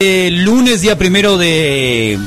El lunes, día primero de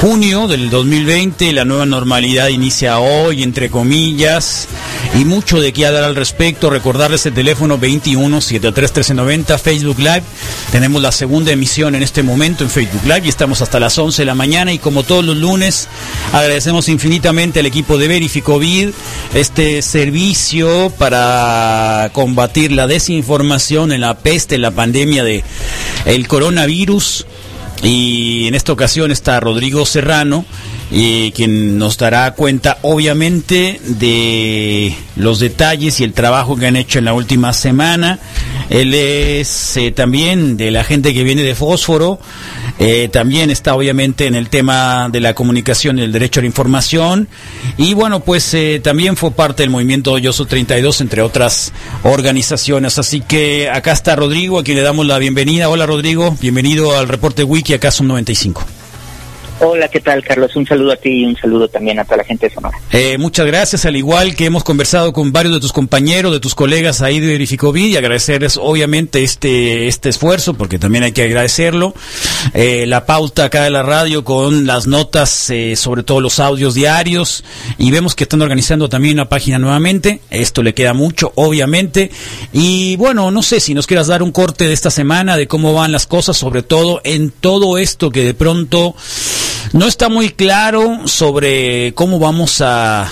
junio del 2020, la nueva normalidad inicia hoy, entre comillas, y mucho de qué hablar al respecto. Recordarles el teléfono 21 73 1390, Facebook Live. Tenemos la segunda emisión en este momento en Facebook Live y estamos hasta las 11 de la mañana. Y como todos los lunes, agradecemos infinitamente al equipo de Verificovid este servicio para combatir la desinformación en la peste, en la pandemia de coronavirus. Y en esta ocasión está Rodrigo Serrano, eh, quien nos dará cuenta obviamente de los detalles y el trabajo que han hecho en la última semana. Él es eh, también de la gente que viene de Fósforo, eh, también está obviamente en el tema de la comunicación y el derecho a la información. Y bueno, pues también fue parte del movimiento Yoso 32, entre otras organizaciones. Así que acá está Rodrigo, a quien le damos la bienvenida. Hola Rodrigo, bienvenido al reporte Wiki, acá son 95. Hola, ¿qué tal, Carlos? Un saludo a ti y un saludo también a toda la gente de Sonora. Eh, muchas gracias, al igual que hemos conversado con varios de tus compañeros, de tus colegas ahí de Verificovid y agradecerles obviamente este, este esfuerzo, porque también hay que agradecerlo. Eh, la pauta acá de la radio con las notas, eh, sobre todo los audios diarios, y vemos que están organizando también una página nuevamente. Esto le queda mucho, obviamente. Y bueno, no sé si nos quieras dar un corte de esta semana, de cómo van las cosas, sobre todo en todo esto que de pronto no está muy claro sobre cómo vamos a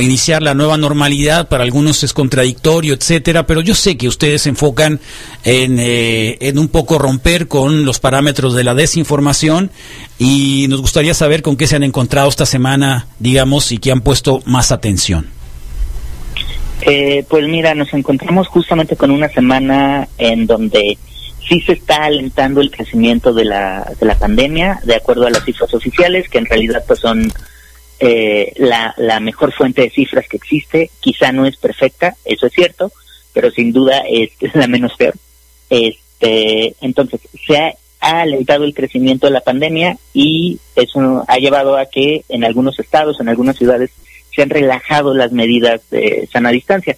iniciar la nueva normalidad, para algunos es contradictorio, etcétera, pero yo sé que ustedes se enfocan en, eh, en un poco romper con los parámetros de la desinformación y nos gustaría saber con qué se han encontrado esta semana, digamos, y qué han puesto más atención. Eh, pues mira, nos encontramos justamente con una semana en donde sí se está alentando el crecimiento de la, de la pandemia, de acuerdo a las cifras oficiales, que en realidad pues son eh, la, la mejor fuente de cifras que existe. Quizá no es perfecta, eso es cierto, pero sin duda es, la menos peor. Este, entonces, se ha, ha alentado el crecimiento de la pandemia y eso ha llevado a que en algunos estados, en algunas ciudades, se han relajado las medidas de sana distancia.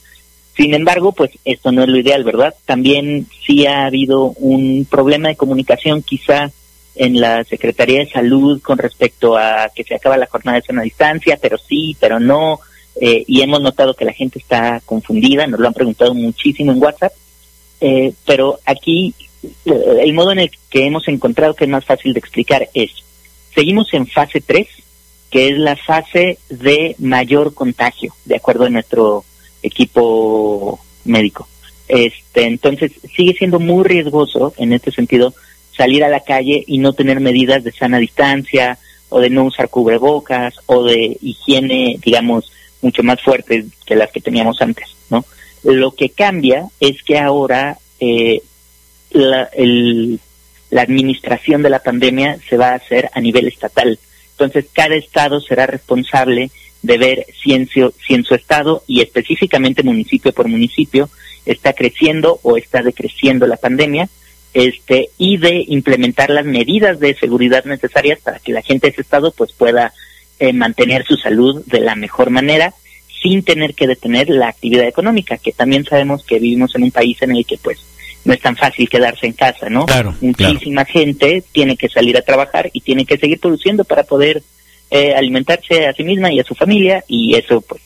Sin embargo, pues esto no es lo ideal, ¿verdad? También sí ha habido un problema de comunicación quizá en la Secretaría de Salud con respecto a que se acaba la jornada de sana distancia, pero sí, pero no, eh, y hemos notado que la gente está confundida, nos lo han preguntado muchísimo en WhatsApp, eh, pero aquí eh, el modo en el que hemos encontrado que es más fácil de explicar es, seguimos en fase 3, que es la fase de mayor contagio, de acuerdo a nuestro equipo médico. Este, entonces sigue siendo muy riesgoso en este sentido salir a la calle y no tener medidas de sana distancia o de no usar cubrebocas o de higiene, digamos, mucho más fuertes que las que teníamos antes, ¿no? Lo que cambia es que ahora eh, la, el, la administración de la pandemia se va a hacer a nivel estatal. Entonces, cada estado será responsable de ver si en, su, si en su estado y específicamente municipio por municipio está creciendo o está decreciendo la pandemia este y de implementar las medidas de seguridad necesarias para que la gente de ese estado pues pueda eh, mantener su salud de la mejor manera sin tener que detener la actividad económica que también sabemos que vivimos en un país en el que pues no es tan fácil quedarse en casa no claro, muchísima gente tiene que salir a trabajar y tiene que seguir produciendo para poder eh, alimentarse a sí misma y a su familia y eso pues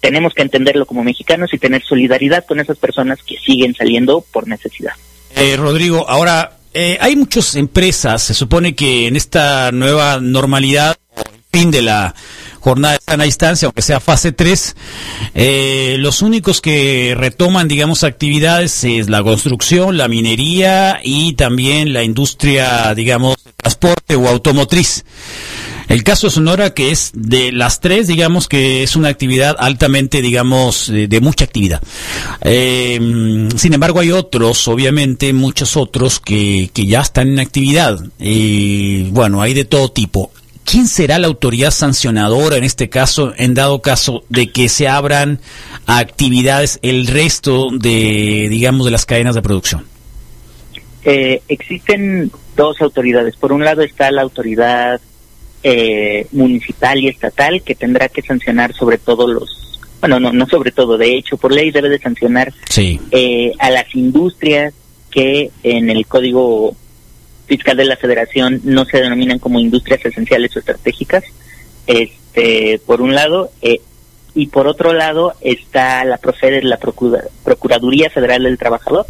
tenemos que entenderlo como mexicanos y tener solidaridad con esas personas que siguen saliendo por necesidad. Eh, Rodrigo, ahora eh, hay muchas empresas, se supone que en esta nueva normalidad, fin de la jornada de sana distancia, aunque sea fase 3, eh, los únicos que retoman, digamos, actividades es la construcción, la minería y también la industria, digamos, transporte o automotriz. El caso de Sonora, que es de las tres, digamos que es una actividad altamente, digamos, de, mucha actividad. Eh, sin embargo, hay otros, obviamente, muchos otros que, que ya están en actividad. Y bueno, hay de todo tipo. ¿Quién será la autoridad sancionadora en este caso, en dado caso de que se abran actividades el resto de, digamos, de las cadenas de producción? Eh, existen dos autoridades. Por un lado está la autoridad eh, municipal y estatal que tendrá que sancionar sobre todo los, bueno, no, no sobre todo, de hecho, por ley debe de sancionar Sí. eh, a las industrias que en el código fiscal de la Federación no se denominan como industrias esenciales o estratégicas, este, por un lado, eh, y por otro lado está la Profeder, la Procuraduría Federal del Trabajador.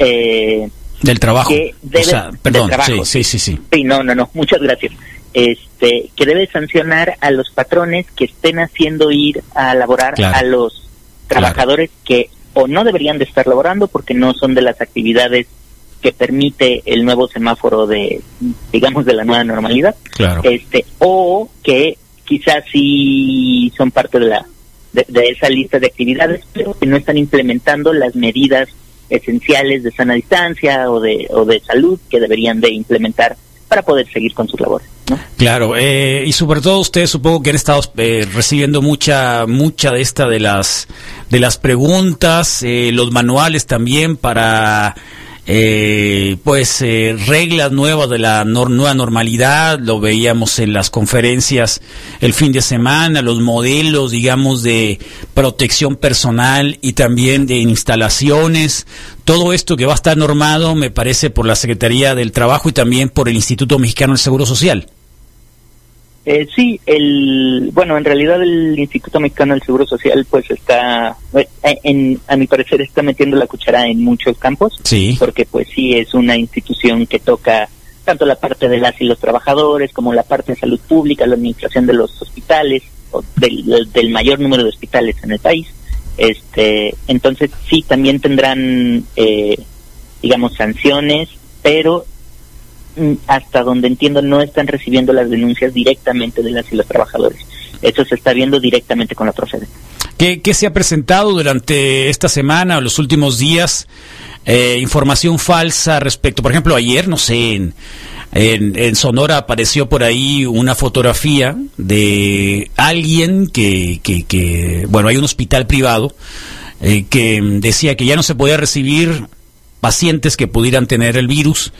Eh, del trabajo. Que debe, perdón, sí, sí, sí, sí. no, no, no, muchas gracias. Este, que debe sancionar a los patrones que estén haciendo ir a laborar a los trabajadores que o no deberían de estar laborando porque no son de las actividades que permite el nuevo semáforo de, digamos, de la nueva normalidad. Claro. Este, o que quizás sí son parte de la de, esa lista de actividades, pero que no están implementando las medidas esenciales de sana distancia o de, o de salud que deberían de implementar para poder seguir con sus labores. Claro, eh, y sobre todo ustedes supongo que han estado eh, recibiendo mucha mucha de esta de las de las preguntas, eh, los manuales también para eh, pues eh, reglas nuevas de la nueva normalidad, lo veíamos en las conferencias el fin de semana, los modelos, digamos, de protección personal y también de instalaciones, todo esto que va a estar normado, me parece, por la Secretaría del Trabajo y también por el Instituto Mexicano del Seguro Social. Eh, sí, el, bueno, en realidad el Instituto Mexicano del Seguro Social pues está, eh, en, a mi parecer está metiendo la cuchara en muchos campos, sí. porque pues sí es una institución que toca tanto la parte de las y los trabajadores como la parte de salud pública, la administración de los hospitales, o del, del mayor número de hospitales en el país. Este, entonces sí también tendrán, eh, digamos, sanciones, pero hasta donde entiendo, no están recibiendo las denuncias directamente de las y los trabajadores. Eso se está viendo directamente con la Procede. ¿Qué, se ha presentado durante esta semana o los últimos días? Eh, información falsa respecto, por ejemplo, ayer, no sé, en, en, Sonora apareció por ahí una fotografía de alguien que, que, bueno, hay un hospital privado eh, que decía que ya no se podía recibir pacientes que pudieran tener el virus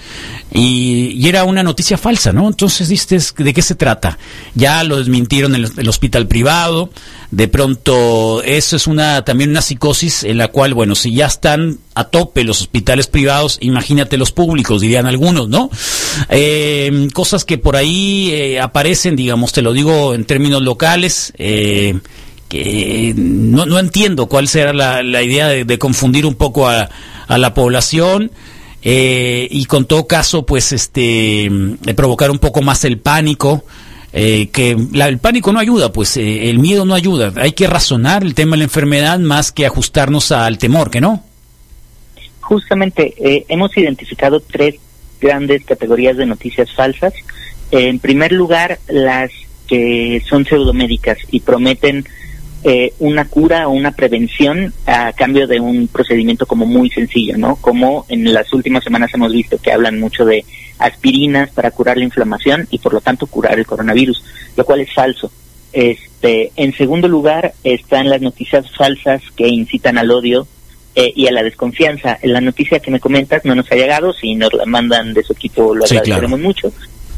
y, era una noticia falsa, ¿no? Entonces, dices, ¿de qué se trata? Ya lo desmintieron en el, hospital privado, de pronto eso es una también una psicosis en la cual, bueno, si ya están a tope los hospitales privados, imagínate los públicos, dirían algunos, ¿no? Eh, cosas que por ahí eh, aparecen, digamos, te lo digo en términos locales, eh, que no, no entiendo cuál será la idea de, confundir un poco a, a la población eh, y con todo caso pues este provocar un poco más el pánico eh, que el pánico no ayuda pues eh, el miedo no ayuda. Hay que razonar el tema de la enfermedad más que ajustarnos al temor que no justamente hemos identificado tres grandes categorías de noticias falsas. En primer lugar las que son pseudomédicas y prometen eh, una cura o una prevención a cambio de un procedimiento como muy sencillo, ¿no? Como en las últimas semanas hemos visto que hablan mucho de aspirinas para curar la inflamación y por lo tanto curar el coronavirus, lo cual es falso. Este, en segundo lugar están las noticias falsas que incitan al odio eh, y a la desconfianza. En la noticia que me comentas no nos ha llegado, si nos la mandan de su equipo lo agradeceremos mucho.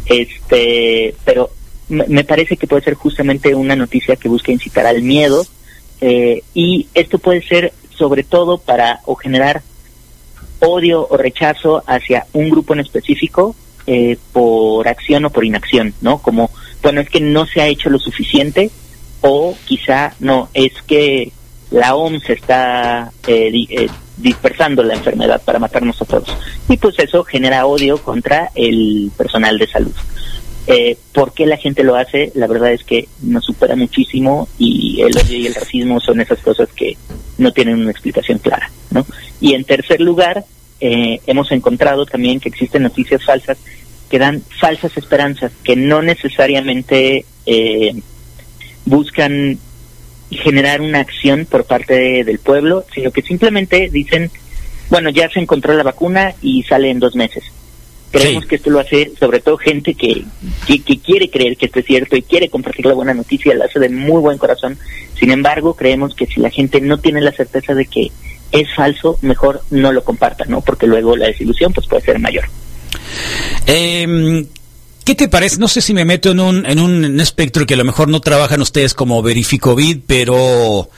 Este, pero me parece que puede ser justamente una noticia que busca incitar al miedo eh, y esto puede ser sobre todo para o generar odio o rechazo hacia un grupo en específico eh, por acción o por inacción, ¿no? Como, bueno, es que no se ha hecho lo suficiente o quizá no, es que la OMS está eh, dispersando la enfermedad para matarnos a todos. Y pues eso genera odio contra el personal de salud. Eh, ¿Por qué la gente lo hace? La verdad es que nos supera muchísimo y el odio y el racismo son esas cosas que no tienen una explicación clara, ¿no? Y en tercer lugar, eh, hemos encontrado también que existen noticias falsas que dan falsas esperanzas, que no necesariamente eh, buscan generar una acción por parte del pueblo, sino que simplemente dicen, bueno, ya se encontró la vacuna y sale en dos meses. Creemos que esto lo hace sobre todo gente que, que, quiere creer que esto es cierto y quiere compartir la buena noticia, lo hace de muy buen corazón. Sin embargo, creemos que si la gente no tiene la certeza de que es falso, mejor no lo comparta, ¿no? Porque luego la desilusión pues puede ser mayor. Eh, ¿Qué te parece? No sé si me meto en un, en un espectro que a lo mejor no trabajan ustedes como Verificovid, pero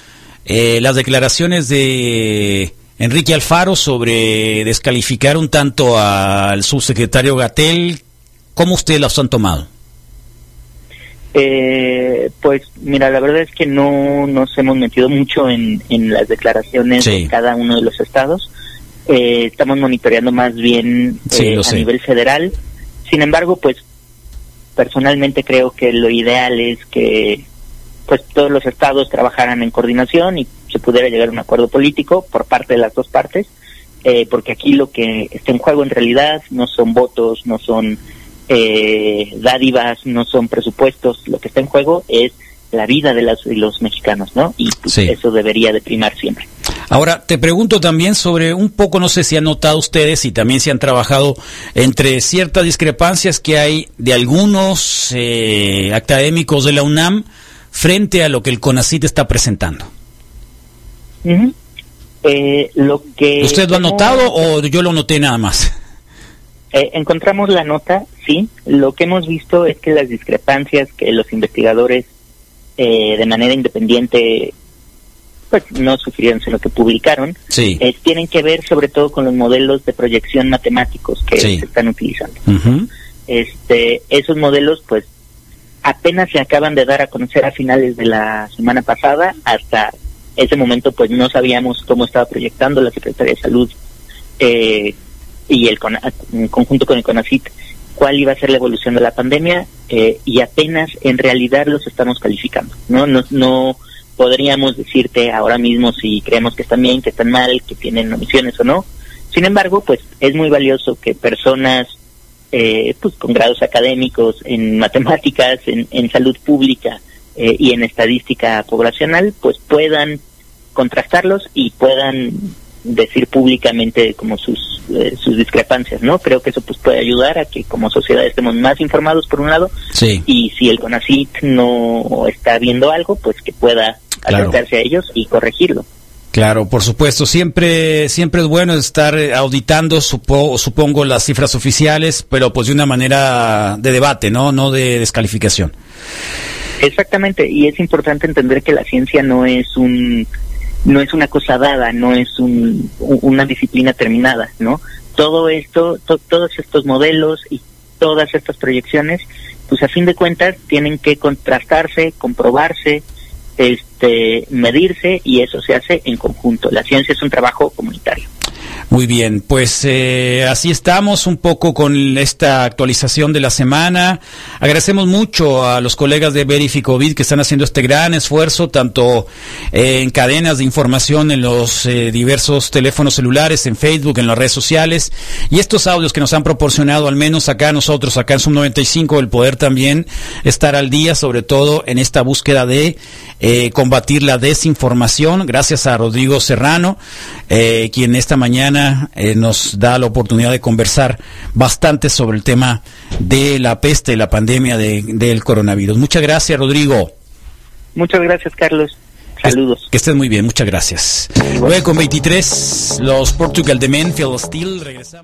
eh, las declaraciones de Enrique Alfaro sobre descalificar un tanto al subsecretario Gatel. ¿Cómo ustedes los han tomado? Eh, pues mira, la verdad es que no nos hemos metido mucho en, las declaraciones de cada uno de los estados. Eh, estamos monitoreando más bien eh, a nivel federal. Sin embargo, pues personalmente creo que lo ideal es que pues todos los estados trabajaran en coordinación y se pudiera llegar a un acuerdo político por parte de las dos partes, eh, porque aquí lo que está en juego en realidad no son votos, no son eh, dádivas, no son presupuestos, lo que está en juego es la vida de, los mexicanos, ¿no? Y pues, eso debería de primar siempre. Ahora, te pregunto también sobre un poco, no sé si han notado ustedes y también si han trabajado entre ciertas discrepancias que hay de algunos eh, académicos de la UNAM frente a lo que el CONACIT está presentando. Eh, lo que ¿Usted lo ha notado o yo lo noté nada más? Eh, encontramos la nota, sí. Lo que hemos visto es que las discrepancias que los investigadores eh, de manera independiente pues no sufrieron, sino que publicaron, tienen que ver sobre todo con los modelos de proyección matemáticos que se están utilizando. este, esos modelos, pues, apenas se acaban de dar a conocer a finales de la semana pasada, hasta ese momento pues no sabíamos cómo estaba proyectando la Secretaría de Salud eh, y el en conjunto con el CONACIT cuál iba a ser la evolución de la pandemia eh, y apenas en realidad los estamos calificando. No, no, no podríamos decirte ahora mismo si creemos que están bien, que están mal, que tienen omisiones o no. Sin embargo, pues es muy valioso que personas eh, pues con grados académicos en matemáticas, en, en salud pública, eh, y en estadística poblacional, pues puedan contrastarlos y puedan decir públicamente como sus eh, sus discrepancias, ¿no? Creo que eso pues puede ayudar a que como sociedad estemos más informados por un lado y si el CONACYT no está viendo algo, pues que pueda acercarse a ellos y corregirlo. Claro, por supuesto, siempre siempre es bueno estar auditando, supongo, las cifras oficiales, pero pues de una manera de debate, ¿no? No de descalificación. Exactamente, y es importante entender que la ciencia no es un no es una cosa dada, no es un, una disciplina terminada, ¿no? Todo esto, todos estos modelos y todas estas proyecciones, pues a fin de cuentas tienen que contrastarse, comprobarse, este, medirse y eso se hace en conjunto. La ciencia es un trabajo comunitario. Muy bien, pues eh, así estamos un poco con esta actualización de la semana. Agradecemos mucho a los colegas de Verificovid que están haciendo este gran esfuerzo, tanto en cadenas de información en los eh, diversos teléfonos celulares, en Facebook, en las redes sociales, y estos audios que nos han proporcionado, al menos acá nosotros, acá en Sum 95, el poder también estar al día, sobre todo en esta búsqueda de eh, combatir la desinformación. Gracias a Rodrigo Serrano, quien esta mañana eh, nos da la oportunidad de conversar bastante sobre el tema de la peste, la pandemia del coronavirus. Muchas gracias, Rodrigo. Muchas gracias, Carlos. Saludos. Que, estén muy bien, muchas gracias. Luego con 23, los Portugal de Menfield Steel regresamos.